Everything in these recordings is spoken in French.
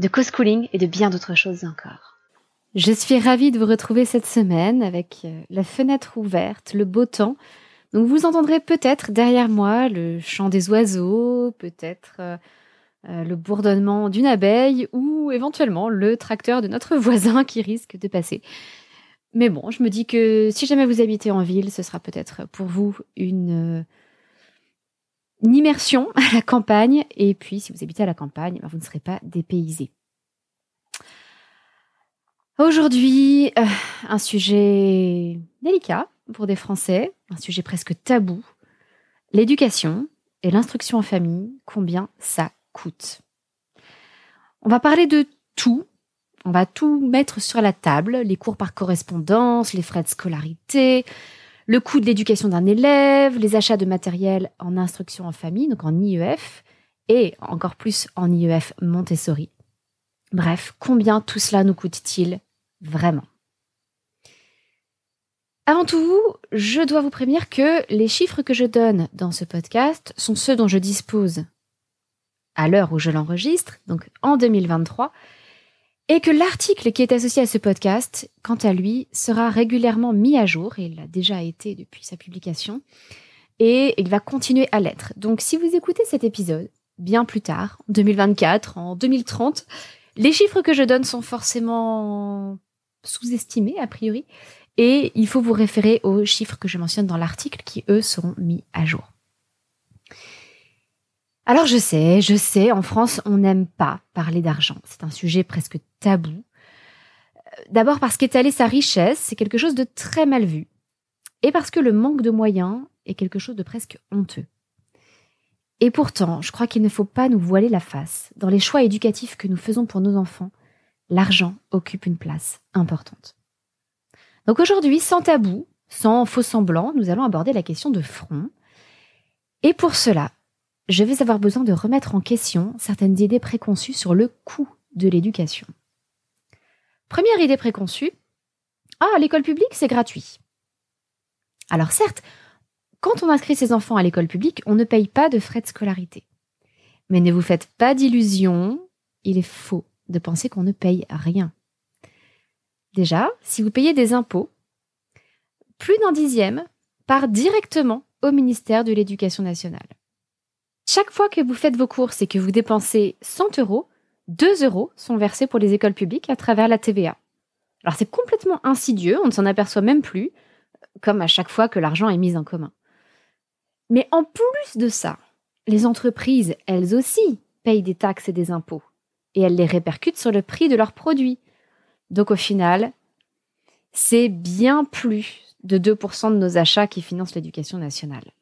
de co-schooling et de bien d'autres choses encore. Je suis ravie de vous retrouver cette semaine avec euh, la fenêtre ouverte, le beau temps. Donc vous entendrez peut-être derrière moi le chant des oiseaux, peut-être euh, euh, le bourdonnement d'une abeille ou éventuellement le tracteur de notre voisin qui risque de passer. Mais bon, je me dis que si jamais vous habitez en ville, ce sera peut-être pour vous une, immersion à la campagne. Et puis, si vous habitez à la campagne, ben, vous ne serez pas dépaysé. Aujourd'hui, euh, un sujet délicat pour des Français, un sujet presque tabou, l'éducation et l'instruction en famille, combien ça coûte? On va parler de tout, on va tout mettre sur la table, les cours par correspondance, les frais de scolarité, le coût de l'éducation d'un élève, les achats de matériel en instruction en famille, donc en IEF, et encore plus en IEF Montessori. Bref, combien tout cela nous coûte-t-il Vraiment? Avant tout, je dois vous prévenir que les chiffres que je donne dans ce podcast sont ceux dont je dispose à l'heure où je l'enregistre, donc en 2023, et que l'article qui est associé à ce podcast, quant à lui, sera régulièrement mis à jour, et il l'a déjà été depuis sa publication, et il va continuer à l'être. Donc si vous écoutez cet épisode bien plus tard, en 2024, en 2030, les chiffres que je donne sont forcément sous-estimés a priori, et il faut vous référer aux chiffres que je mentionne dans l'article qui, eux, seront mis à jour. Alors je sais, je sais, en France, on n'aime pas parler d'argent. C'est un sujet presque tabou. Euh, d'abord parce qu'étaler sa richesse, c'est quelque chose de très mal vu. Et parce que le manque de moyens est quelque chose de presque honteux. Et pourtant, je crois qu'il ne faut pas nous voiler la face. Dans les choix éducatifs que nous faisons pour nos enfants, l'argent occupe une place importante. Donc aujourd'hui, sans tabou, sans faux semblant, nous allons aborder la question de front. Et pour cela, je vais avoir besoin de remettre en question certaines idées préconçues sur le coût de l'éducation. Première idée préconçue, ah, l'école publique, c'est gratuit. Alors certes, quand on inscrit ses enfants à l'école publique, on ne paye pas de frais de scolarité. Mais ne vous faites pas d'illusions, il est faux de penser qu'on ne paye rien. Déjà, si vous payez des impôts, plus d'un dixième part directement au ministère de l'Éducation nationale. Chaque fois que vous faites vos courses et que vous dépensez 100 euros, 2 euros sont versés pour les écoles publiques à travers la TVA. Alors c'est complètement insidieux, on ne s'en aperçoit même plus, comme à chaque fois que l'argent est mis en commun. Mais en plus de ça, les entreprises, elles aussi, payent des taxes et des impôts et elles les répercutent sur le prix de leurs produits. Donc au final, c'est bien plus de 2% de nos achats qui financent l'éducation nationale.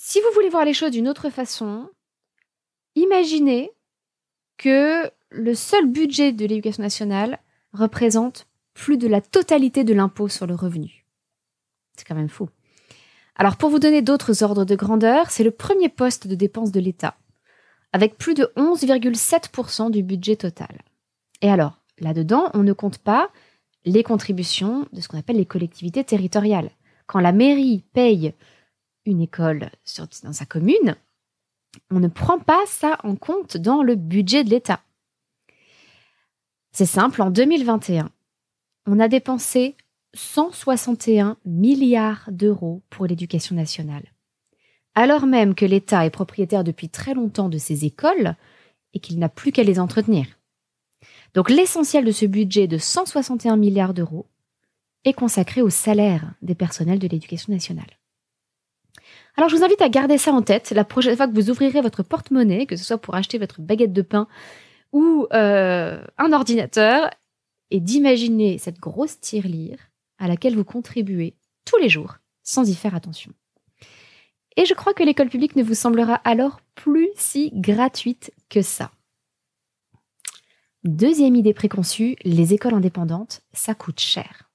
Si vous voulez voir les choses d'une autre façon, imaginez que le seul budget de l'éducation nationale représente plus de la totalité de l'impôt sur le revenu. C'est quand même fou. Alors pour vous donner d'autres ordres de grandeur, c'est le premier poste de dépense de l'État avec plus de 11,7% du budget total. Et alors, là-dedans, on ne compte pas les contributions de ce qu'on appelle les collectivités territoriales. Quand la mairie paye une école dans sa commune, on ne prend pas ça en compte dans le budget de l'État. C'est simple, en 2021, on a dépensé 161 milliards d'euros pour l'éducation nationale alors même que l'État est propriétaire depuis très longtemps de ces écoles et qu'il n'a plus qu'à les entretenir. Donc l'essentiel de ce budget de 161 milliards d'euros est consacré au salaire des personnels de l'éducation nationale. Alors je vous invite à garder ça en tête la prochaine fois que vous ouvrirez votre porte-monnaie, que ce soit pour acheter votre baguette de pain ou euh, un ordinateur, et d'imaginer cette grosse tirelire à laquelle vous contribuez tous les jours sans y faire attention. Et je crois que l'école publique ne vous semblera alors plus si gratuite que ça. Deuxième idée préconçue, les écoles indépendantes, ça coûte cher.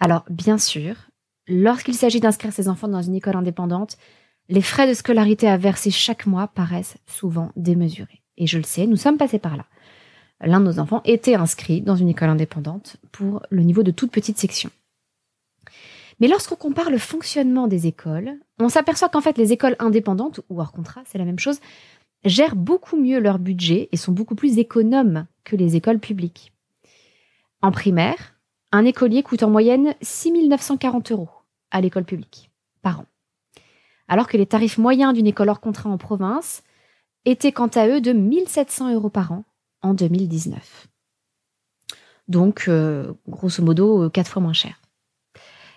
Alors, bien sûr, lorsqu'il s'agit d'inscrire ses enfants dans une école indépendante, les frais de scolarité à verser chaque mois paraissent souvent démesurés. Et je le sais, nous sommes passés par là. L'un de nos enfants était inscrit dans une école indépendante pour le niveau de toute petite section. Mais lorsqu'on compare le fonctionnement des écoles, on s'aperçoit qu'en fait les écoles indépendantes, ou hors contrat, c'est la même chose, gèrent beaucoup mieux leur budget et sont beaucoup plus économes que les écoles publiques. En primaire, un écolier coûte en moyenne 6 940 euros à l'école publique par an, alors que les tarifs moyens d'une école hors contrat en province étaient quant à eux de 1700 euros par an en 2019. Donc, euh, grosso modo, euh, quatre fois moins cher.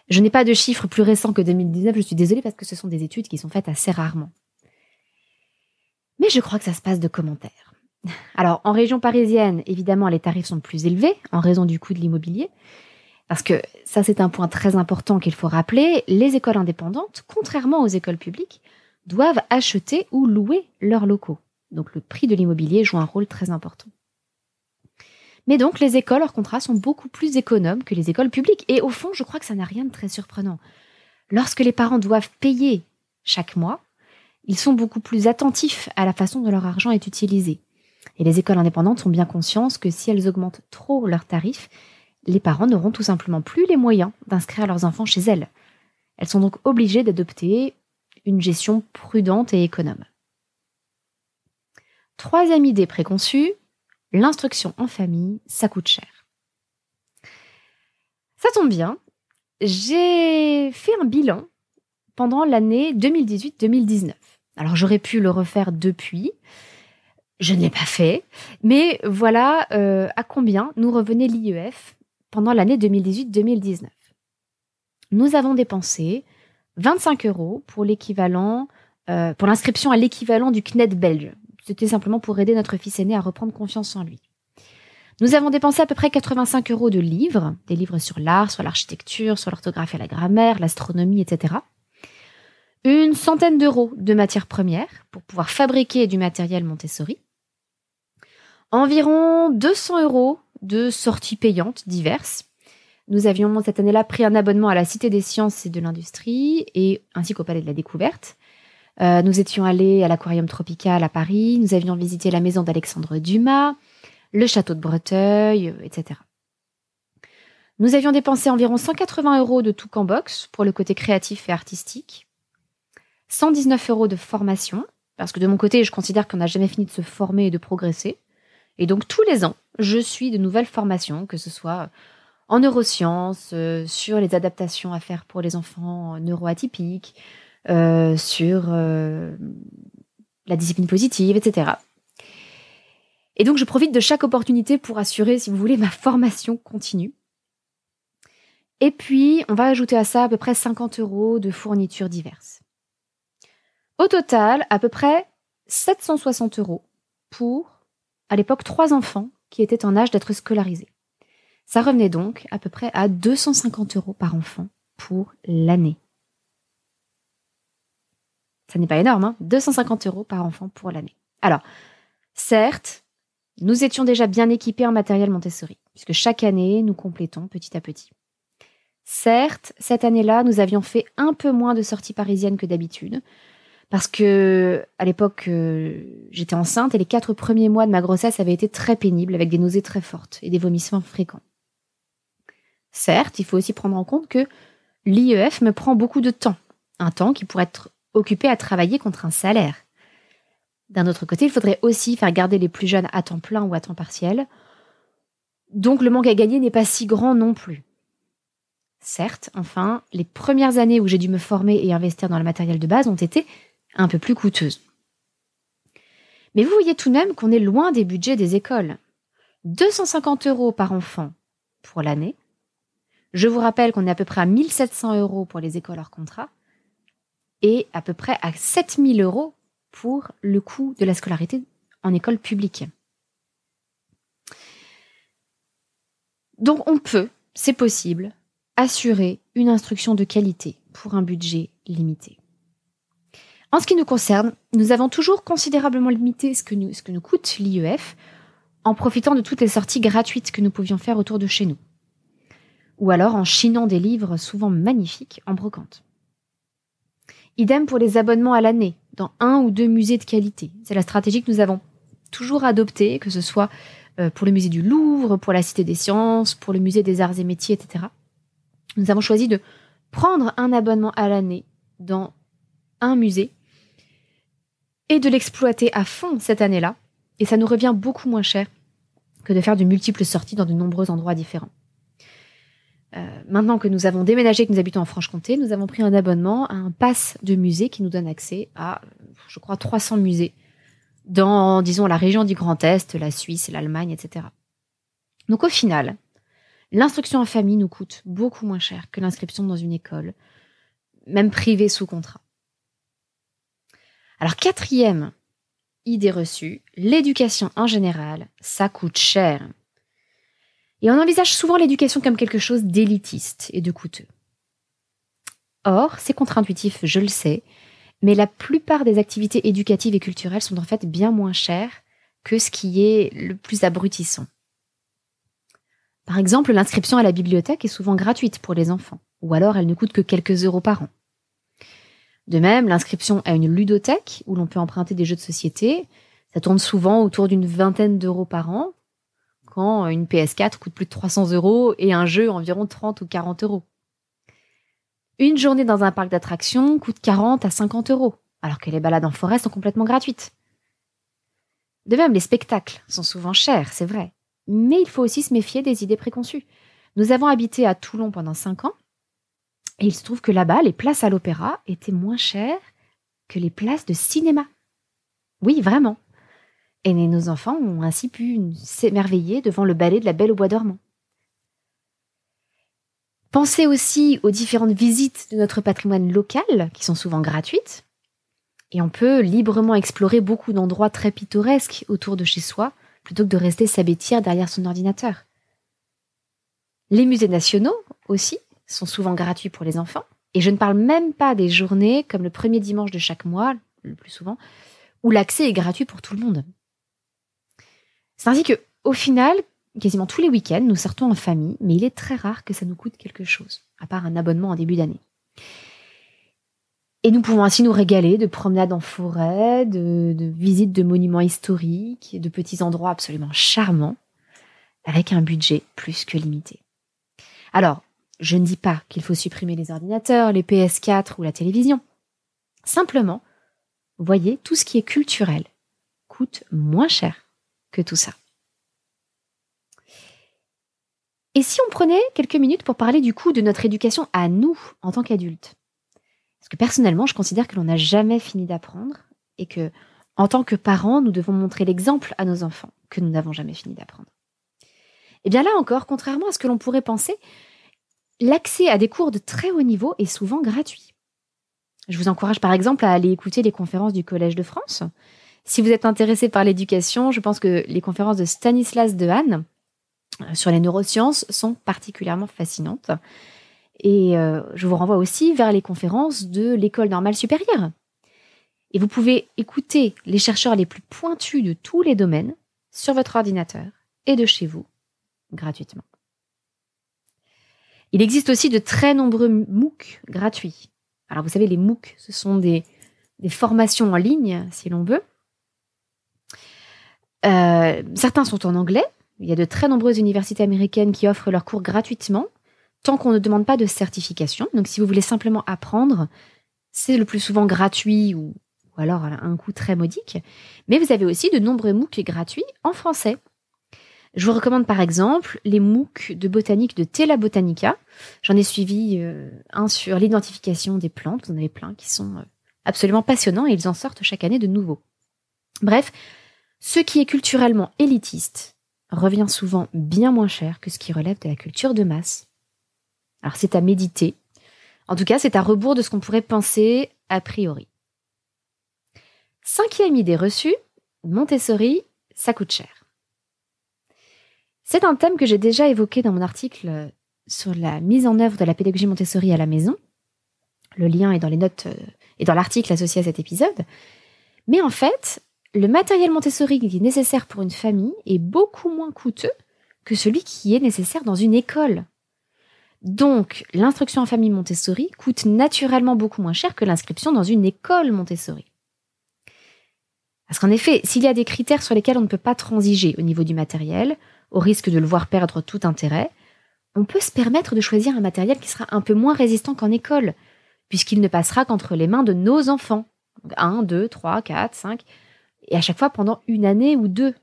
Je n'ai pas de chiffres plus récents que 2019, je suis désolée parce que ce sont des études qui sont faites assez rarement. Mais je crois que ça se passe de commentaires. Alors, en région parisienne, évidemment, les tarifs sont plus élevés en raison du coût de l'immobilier. Parce que ça, c'est un point très important qu'il faut rappeler. Les écoles indépendantes, contrairement aux écoles publiques, doivent acheter ou louer leurs locaux. Donc le prix de l'immobilier joue un rôle très important. Mais donc les écoles hors contrat sont beaucoup plus économes que les écoles publiques. Et au fond, je crois que ça n'a rien de très surprenant. Lorsque les parents doivent payer chaque mois, ils sont beaucoup plus attentifs à la façon dont leur argent est utilisé. Et les écoles indépendantes ont bien conscience que si elles augmentent trop leurs tarifs, les parents n'auront tout simplement plus les moyens d'inscrire leurs enfants chez elles. Elles sont donc obligées d'adopter une gestion prudente et économe. Troisième idée préconçue, l'instruction en famille, ça coûte cher. Ça tombe bien, j'ai fait un bilan pendant l'année 2018-2019. Alors j'aurais pu le refaire depuis, je ne l'ai pas fait, mais voilà euh, à combien nous revenait l'IEF pendant l'année 2018-2019. Nous avons dépensé 25 euros pour l'équivalent, euh, pour l'inscription à l'équivalent du CNED belge. C'était simplement pour aider notre fils aîné à reprendre confiance en lui. Nous avons dépensé à peu près 85 euros de livres, des livres sur l'art, sur l'architecture, sur l'orthographe et la grammaire, l'astronomie, etc. Une centaine d'euros de matières premières pour pouvoir fabriquer du matériel Montessori. Environ 200 euros de sorties payantes diverses. Nous avions cette année-là pris un abonnement à la Cité des sciences et de l'industrie et ainsi qu'au Palais de la Découverte. Euh, nous étions allés à l'aquarium tropical à Paris, nous avions visité la maison d'Alexandre Dumas, le château de Breteuil, euh, etc. Nous avions dépensé environ 180 euros de tout en box pour le côté créatif et artistique, 119 euros de formation, parce que de mon côté, je considère qu'on n'a jamais fini de se former et de progresser. Et donc tous les ans, je suis de nouvelles formations, que ce soit en neurosciences, euh, sur les adaptations à faire pour les enfants neuroatypiques, euh, sur euh, la discipline positive, etc. Et donc je profite de chaque opportunité pour assurer, si vous voulez, ma formation continue. Et puis, on va ajouter à ça à peu près 50 euros de fournitures diverses. Au total, à peu près 760 euros pour, à l'époque, trois enfants qui étaient en âge d'être scolarisés. Ça revenait donc à peu près à 250 euros par enfant pour l'année. Ça n'est pas énorme, hein 250 euros par enfant pour l'année. Alors, certes, nous étions déjà bien équipés en matériel Montessori, puisque chaque année, nous complétons petit à petit. Certes, cette année-là, nous avions fait un peu moins de sorties parisiennes que d'habitude, parce que à l'époque, euh, j'étais enceinte et les quatre premiers mois de ma grossesse avaient été très pénibles, avec des nausées très fortes et des vomissements fréquents. Certes, il faut aussi prendre en compte que l'IEF me prend beaucoup de temps, un temps qui pourrait être occupé à travailler contre un salaire. D'un autre côté, il faudrait aussi faire garder les plus jeunes à temps plein ou à temps partiel. Donc le manque à gagner n'est pas si grand non plus. Certes, enfin, les premières années où j'ai dû me former et investir dans le matériel de base ont été un peu plus coûteuses. Mais vous voyez tout de même qu'on est loin des budgets des écoles. 250 euros par enfant pour l'année. Je vous rappelle qu'on est à peu près à 1700 euros pour les écoles hors contrat et à peu près à 7000 euros pour le coût de la scolarité en école publique. Donc on peut, c'est possible, assurer une instruction de qualité pour un budget limité. En ce qui nous concerne, nous avons toujours considérablement limité ce que nous, ce que nous coûte l'IEF en profitant de toutes les sorties gratuites que nous pouvions faire autour de chez nous. Ou alors en chinant des livres souvent magnifiques en brocante. Idem pour les abonnements à l'année, dans un ou deux musées de qualité. C'est la stratégie que nous avons toujours adoptée, que ce soit euh, pour le musée du Louvre, pour la Cité des Sciences, pour le musée des Arts et Métiers, etc. Nous avons choisi de prendre un abonnement à l'année dans un musée et de l'exploiter à fond cette année-là. Et ça nous revient beaucoup moins cher que de faire de multiples sorties dans de nombreux endroits différents. Euh, maintenant que nous avons déménagé, que nous habitons en Franche-Comté, nous avons pris un abonnement à un pass de musée qui nous donne accès à, je crois, 300 musées dans, disons, la région du Grand Est, la Suisse, l'Allemagne, etc. Donc au final, l'instruction en famille nous coûte beaucoup moins cher que l'inscription dans une école, même privée sous contrat. Alors quatrième idée reçue, l'éducation en général, ça coûte cher. Et on envisage souvent l'éducation comme quelque chose d'élitiste et de coûteux. Or, c'est contre-intuitif, je le sais, mais la plupart des activités éducatives et culturelles sont en fait bien moins chères que ce qui est le plus abrutissant. Par exemple, l'inscription à la bibliothèque est souvent gratuite pour les enfants, ou alors elle ne coûte que quelques euros par an. De même, l'inscription à une ludothèque, où l'on peut emprunter des jeux de société, ça tourne souvent autour d'une vingtaine d'euros par an, quand une PS4 coûte plus de 300 euros et un jeu environ 30 ou 40 euros. Une journée dans un parc d'attractions coûte 40 à 50 euros, alors que les balades en forêt sont complètement gratuites. De même, les spectacles sont souvent chers, c'est vrai, mais il faut aussi se méfier des idées préconçues. Nous avons habité à Toulon pendant 5 ans, et il se trouve que là-bas, les places à l'opéra étaient moins chères que les places de cinéma. Oui, vraiment. Et nos enfants ont ainsi pu s'émerveiller devant le ballet de la Belle au Bois dormant. Pensez aussi aux différentes visites de notre patrimoine local, qui sont souvent gratuites. Et on peut librement explorer beaucoup d'endroits très pittoresques autour de chez soi, plutôt que de rester s'abêtir derrière son ordinateur. Les musées nationaux aussi sont souvent gratuits pour les enfants. Et je ne parle même pas des journées comme le premier dimanche de chaque mois, le plus souvent, où l'accès est gratuit pour tout le monde. C'est ainsi que, au final, quasiment tous les week-ends, nous sortons en famille, mais il est très rare que ça nous coûte quelque chose, à part un abonnement en début d'année. Et nous pouvons ainsi nous régaler de promenades en forêt, de, de visites de monuments historiques, de petits endroits absolument charmants, avec un budget plus que limité. Alors, je ne dis pas qu'il faut supprimer les ordinateurs, les PS4 ou la télévision. Simplement, voyez, tout ce qui est culturel coûte moins cher que tout ça. Et si on prenait quelques minutes pour parler du coup de notre éducation à nous en tant qu'adultes? Parce que personnellement, je considère que l'on n'a jamais fini d'apprendre et que, en tant que parents, nous devons montrer l'exemple à nos enfants que nous n'avons jamais fini d'apprendre. Et eh bien là encore, contrairement à ce que l'on pourrait penser, l'accès à des cours de très haut niveau est souvent gratuit. Je vous encourage par exemple à aller écouter les conférences du Collège de France, si vous êtes intéressé par l'éducation, je pense que les conférences de Stanislas Dehaene euh, sur les neurosciences sont particulièrement fascinantes. Et euh, je vous renvoie aussi vers les conférences de l'école normale supérieure. Et vous pouvez écouter les chercheurs les plus pointus de tous les domaines sur votre ordinateur et de chez vous, gratuitement. Il existe aussi de très nombreux MOOC gratuits. Alors vous savez, les MOOC, ce sont des, formations en ligne, si l'on veut, euh, certains sont en anglais. Il y a de très nombreuses universités américaines qui offrent leurs cours gratuitement, tant qu'on ne demande pas de certification. Donc si vous voulez simplement apprendre, c'est le plus souvent gratuit ou, alors à un coût très modique. Mais vous avez aussi de nombreux MOOC gratuits en français. Je vous recommande par exemple les MOOC de botanique de Tela Botanica. J'en ai suivi euh, un sur l'identification des plantes. Vous en avez plein qui sont euh, absolument passionnants et ils en sortent chaque année de nouveaux. Bref, ce qui est culturellement élitiste revient souvent bien moins cher que ce qui relève de la culture de masse. Alors c'est à méditer. En tout cas, c'est à rebours de ce qu'on pourrait penser a priori. Cinquième idée reçue, Montessori, ça coûte cher. C'est un thème que j'ai déjà évoqué dans mon article sur la mise en œuvre de la pédagogie Montessori à la maison. Le lien est dans les notes et dans l'article associé à cet épisode. Mais en fait, le matériel Montessori qui est nécessaire pour une famille est beaucoup moins coûteux que celui qui est nécessaire dans une école. Donc, l'instruction en famille Montessori coûte naturellement beaucoup moins cher que l'inscription dans une école Montessori. Parce qu'en effet, s'il y a des critères sur lesquels on ne peut pas transiger au niveau du matériel, au risque de le voir perdre tout intérêt, on peut se permettre de choisir un matériel qui sera un peu moins résistant qu'en école, puisqu'il ne passera qu'entre les mains de nos enfants. 1, 2, 3, 4, 5, et à chaque fois pendant une année ou deux.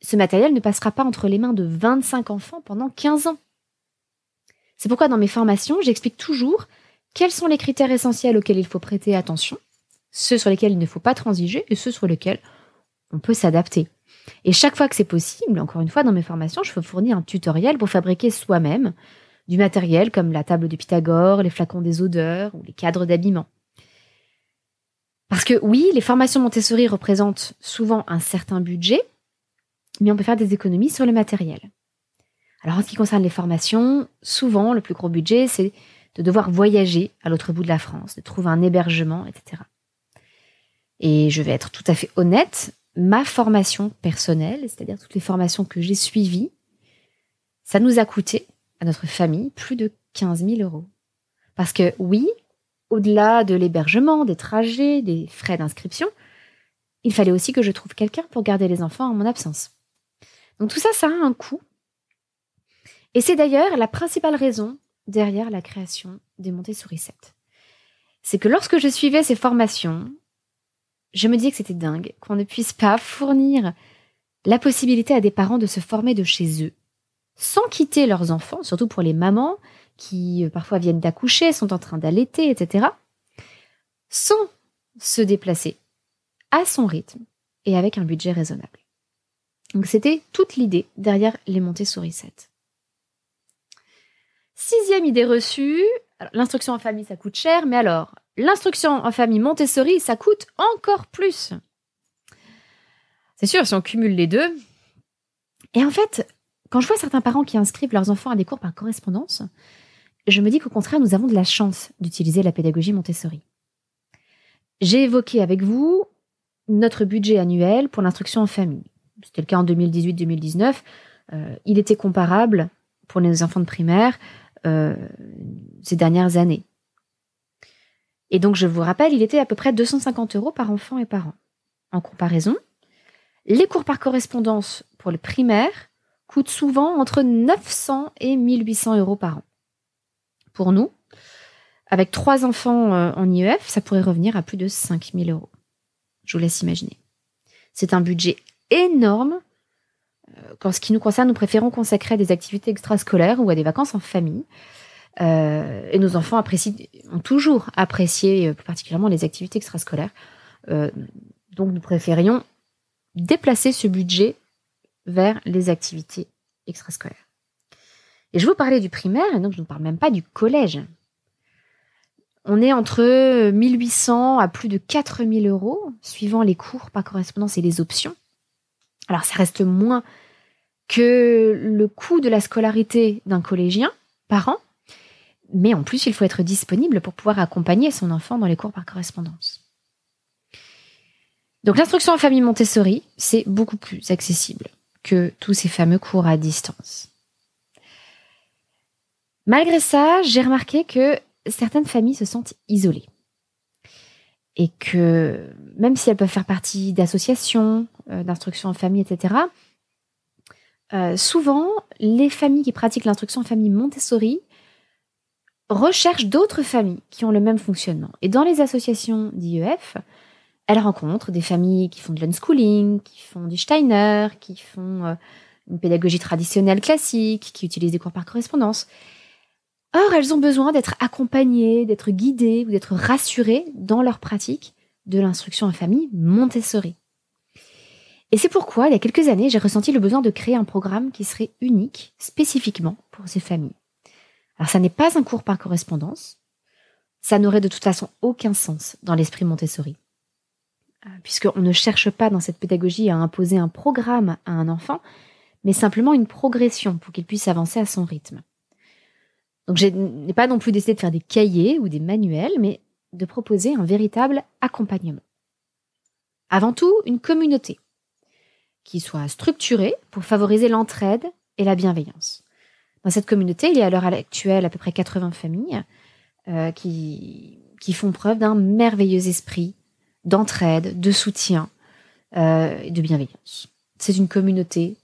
Ce matériel ne passera pas entre les mains de 25 enfants pendant 15 ans. C'est pourquoi dans mes formations, j'explique toujours quels sont les critères essentiels auxquels il faut prêter attention, ceux sur lesquels il ne faut pas transiger et ceux sur lesquels on peut s'adapter. Et chaque fois que c'est possible, encore une fois, dans mes formations, je fournir un tutoriel pour fabriquer soi-même du matériel comme la table de Pythagore, les flacons des odeurs ou les cadres d'habillement. Parce que oui, les formations Montessori représentent souvent un certain budget, mais on peut faire des économies sur le matériel. Alors en ce qui concerne les formations, souvent le plus gros budget, c'est de devoir voyager à l'autre bout de la France, de trouver un hébergement, etc. Et je vais être tout à fait honnête, ma formation personnelle, c'est-à-dire toutes les formations que j'ai suivies, ça nous a coûté, à notre famille, plus de 15 000 euros. Parce que oui, au-delà de l'hébergement, des trajets, des frais d'inscription, il fallait aussi que je trouve quelqu'un pour garder les enfants en mon absence. Donc tout ça, ça a un coût. Et c'est d'ailleurs la principale raison derrière la création des Montessori 7. C'est que lorsque je suivais ces formations, je me disais que c'était dingue qu'on ne puisse pas fournir la possibilité à des parents de se former de chez eux, sans quitter leurs enfants, surtout pour les mamans qui euh, parfois viennent d'accoucher, sont en train d'allaiter, etc., sans se déplacer à son rythme et avec un budget raisonnable. Donc c'était toute l'idée derrière les Montessori 7. Sixième idée reçue, l'instruction en famille ça coûte cher, mais alors l'instruction en famille Montessori ça coûte encore plus. C'est sûr, si on cumule les deux. Et en fait, quand je vois certains parents qui inscrivent leurs enfants à des cours par correspondance, je me dis qu'au contraire, nous avons de la chance d'utiliser la pédagogie Montessori. J'ai évoqué avec vous notre budget annuel pour l'instruction en famille c'était le cas en 2018-2019, euh, il était comparable pour les enfants de primaire euh, ces dernières années. Et donc, je vous rappelle, il était à peu près 250 euros par enfant et par an. En comparaison, les cours par correspondance pour le primaire coûtent souvent entre 900 et 1800 euros par an. Pour nous, avec trois enfants euh, en IEF, ça pourrait revenir à plus de 5000 euros. Je vous laisse imaginer. C'est un budget énorme. Euh, qu'en ce qui nous concerne, nous préférons consacrer à des activités extrascolaires ou à des vacances en famille. Euh, et nos enfants apprécient, ont toujours apprécié euh, plus particulièrement les activités extrascolaires. donc nous préférions déplacer ce budget vers les activités extrascolaires. Et je vous parlais du primaire, et donc je ne parle même pas du collège. On est entre 1800 à plus de 4000 euros, suivant les cours par correspondance et les options. Alors ça reste moins que le coût de la scolarité d'un collégien par an, mais en plus il faut être disponible pour pouvoir accompagner son enfant dans les cours par correspondance. Donc l'instruction en famille Montessori, c'est beaucoup plus accessible que tous ces fameux cours à distance. Malgré ça, j'ai remarqué que certaines familles se sentent isolées et que même si elles peuvent faire partie d'associations, euh, d'instruction en famille, etc., euh, souvent, les familles qui pratiquent l'instruction en famille Montessori recherchent d'autres familles qui ont le même fonctionnement. Et dans les associations d'IEF, elles rencontrent des familles qui font de l'unschooling, qui font du Steiner, qui font euh, une pédagogie traditionnelle classique, qui utilisent des cours par correspondance. Or, elles ont besoin d'être accompagnées, d'être guidées ou d'être rassurées dans leur pratique de l'instruction en famille Montessori. Et c'est pourquoi, il y a quelques années, j'ai ressenti le besoin de créer un programme qui serait unique, spécifiquement pour ces familles. Alors, ça n'est pas un cours par correspondance. Ça n'aurait de toute façon aucun sens dans l'esprit Montessori. Euh, puisqu'on ne cherche pas dans cette pédagogie à imposer un programme à un enfant, mais simplement une progression pour qu'il puisse avancer à son rythme. Donc je n'ai pas non plus décidé de faire des cahiers ou des manuels, mais de proposer un véritable accompagnement. Avant tout, une communauté qui soit structurée pour favoriser l'entraide et la bienveillance. Dans cette communauté, il y a à l'heure actuelle à peu près 80 familles euh, qui, qui font preuve d'un merveilleux esprit d'entraide, de soutien euh, et de bienveillance. C'est une communauté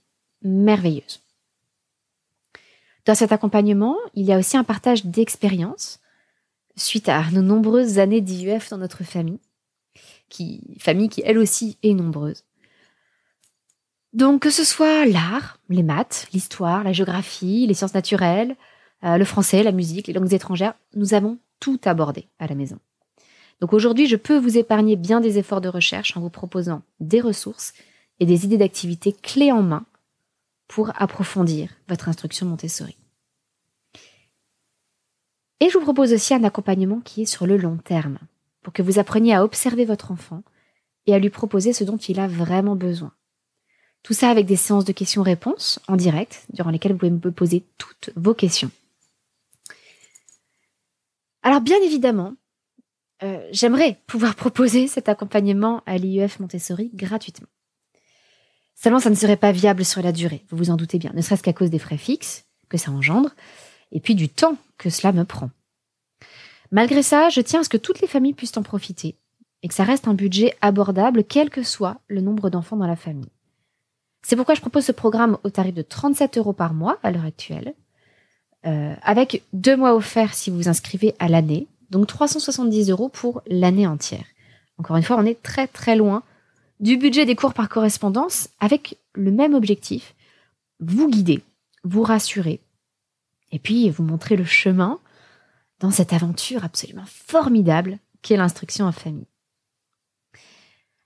merveilleuse. Dans cet accompagnement, il y a aussi un partage d'expériences suite à nos nombreuses années d'IUF dans notre famille, qui, famille qui elle aussi est nombreuse. Donc que ce soit l'art, les maths, l'histoire, la géographie, les sciences naturelles, euh, le français, la musique, les langues étrangères, nous avons tout abordé à la maison. Donc aujourd'hui, je peux vous épargner bien des efforts de recherche en vous proposant des ressources et des idées d'activités clés en main pour approfondir votre instruction Montessori. Et je vous propose aussi un accompagnement qui est sur le long terme, pour que vous appreniez à observer votre enfant et à lui proposer ce dont il a vraiment besoin. Tout ça avec des séances de questions-réponses en direct, durant lesquelles vous pouvez me poser toutes vos questions. Alors bien évidemment, euh, j'aimerais pouvoir proposer cet accompagnement à l'IEF Montessori gratuitement. Seulement, ça ne serait pas viable sur la durée, vous vous en doutez bien, ne serait-ce qu'à cause des frais fixes que ça engendre, et puis du temps que cela me prend. Malgré ça, je tiens à ce que toutes les familles puissent en profiter, et que ça reste un budget abordable, quel que soit le nombre d'enfants dans la famille. C'est pourquoi je propose ce programme au tarif de 37 euros par mois à l'heure actuelle, euh, avec deux mois offerts si vous vous inscrivez à l'année, donc 370 euros pour l'année entière. Encore une fois, on est très très loin du budget des cours par correspondance avec le même objectif, vous guider, vous rassurer, et puis vous montrer le chemin dans cette aventure absolument formidable qu'est l'instruction en famille.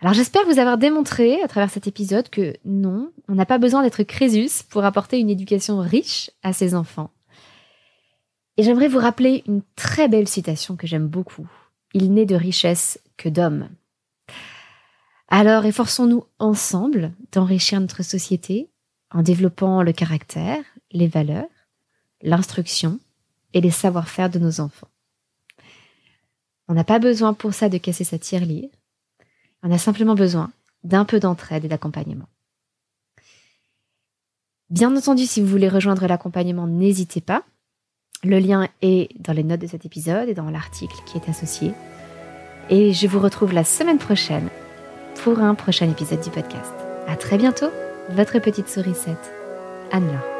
Alors j'espère vous avoir démontré à travers cet épisode que non, on n'a pas besoin d'être Crésus pour apporter une éducation riche à ses enfants. Et j'aimerais vous rappeler une très belle citation que j'aime beaucoup. Il n'est de richesse que d'hommes. Alors efforçons-nous ensemble d'enrichir notre société en développant le caractère, les valeurs, l'instruction et les savoir-faire de nos enfants. On n'a pas besoin pour ça de casser sa tirelire, on a simplement besoin d'un peu d'entraide et d'accompagnement. Bien entendu, si vous voulez rejoindre l'accompagnement, n'hésitez pas. Le lien est dans les notes de cet épisode et dans l'article qui est associé. Et je vous retrouve la semaine prochaine pour un prochain épisode du podcast. À très bientôt, votre petite sourisette, Anne-Laure.